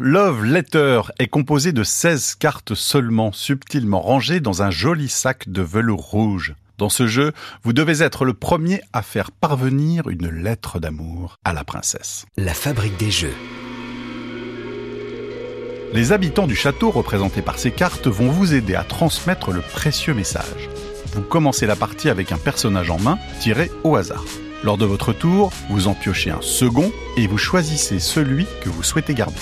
Love Letter est composé de 16 cartes seulement, subtilement rangées dans un joli sac de velours rouge. Dans ce jeu, vous devez être le premier à faire parvenir une lettre d'amour à la princesse. La fabrique des jeux. Les habitants du château représentés par ces cartes vont vous aider à transmettre le précieux message. Vous commencez la partie avec un personnage en main tiré au hasard. Lors de votre tour, vous en piochez un second et vous choisissez celui que vous souhaitez garder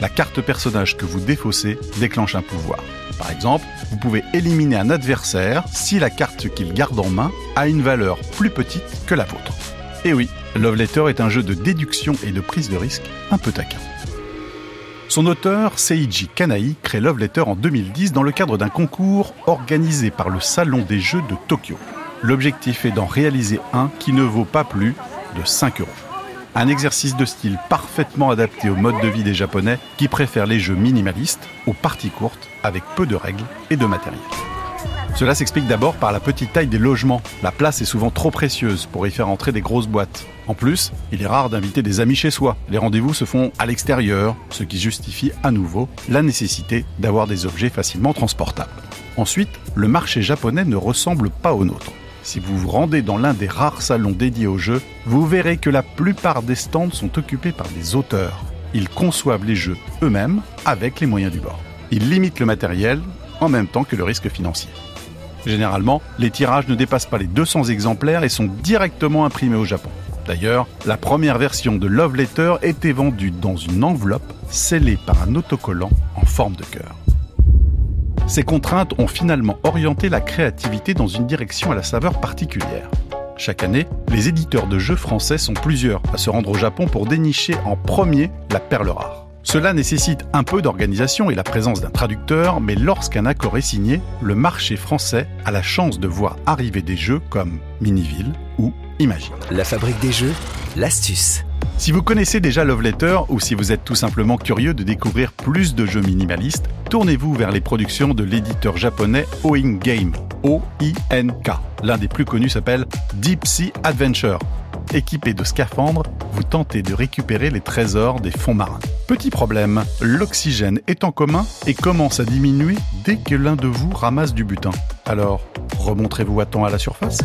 la carte personnage que vous défaussez déclenche un pouvoir. Par exemple, vous pouvez éliminer un adversaire si la carte qu'il garde en main a une valeur plus petite que la vôtre. Et oui, Love Letter est un jeu de déduction et de prise de risque un peu taquin. Son auteur, Seiji Kanai, crée Love Letter en 2010 dans le cadre d'un concours organisé par le Salon des Jeux de Tokyo. L'objectif est d'en réaliser un qui ne vaut pas plus de 5 euros. Un exercice de style parfaitement adapté au mode de vie des Japonais qui préfèrent les jeux minimalistes aux parties courtes avec peu de règles et de matériel. Cela s'explique d'abord par la petite taille des logements. La place est souvent trop précieuse pour y faire entrer des grosses boîtes. En plus, il est rare d'inviter des amis chez soi. Les rendez-vous se font à l'extérieur, ce qui justifie à nouveau la nécessité d'avoir des objets facilement transportables. Ensuite, le marché japonais ne ressemble pas au nôtre. Si vous vous rendez dans l'un des rares salons dédiés au jeu, vous verrez que la plupart des stands sont occupés par des auteurs. Ils conçoivent les jeux eux-mêmes avec les moyens du bord. Ils limitent le matériel en même temps que le risque financier. Généralement, les tirages ne dépassent pas les 200 exemplaires et sont directement imprimés au Japon. D'ailleurs, la première version de Love Letter était vendue dans une enveloppe scellée par un autocollant en forme de cœur. Ces contraintes ont finalement orienté la créativité dans une direction à la saveur particulière. Chaque année, les éditeurs de jeux français sont plusieurs à se rendre au Japon pour dénicher en premier la perle rare. Cela nécessite un peu d'organisation et la présence d'un traducteur, mais lorsqu'un accord est signé, le marché français a la chance de voir arriver des jeux comme Miniville ou Imagine. La fabrique des jeux, l'astuce. Si vous connaissez déjà Love Letter ou si vous êtes tout simplement curieux de découvrir plus de jeux minimalistes, tournez-vous vers les productions de l'éditeur japonais Oing Game, O-I-N-K. L'un des plus connus s'appelle Deep Sea Adventure. Équipé de scaphandres, vous tentez de récupérer les trésors des fonds marins. Petit problème, l'oxygène est en commun et commence à diminuer dès que l'un de vous ramasse du butin. Alors, remonterez-vous à temps à la surface?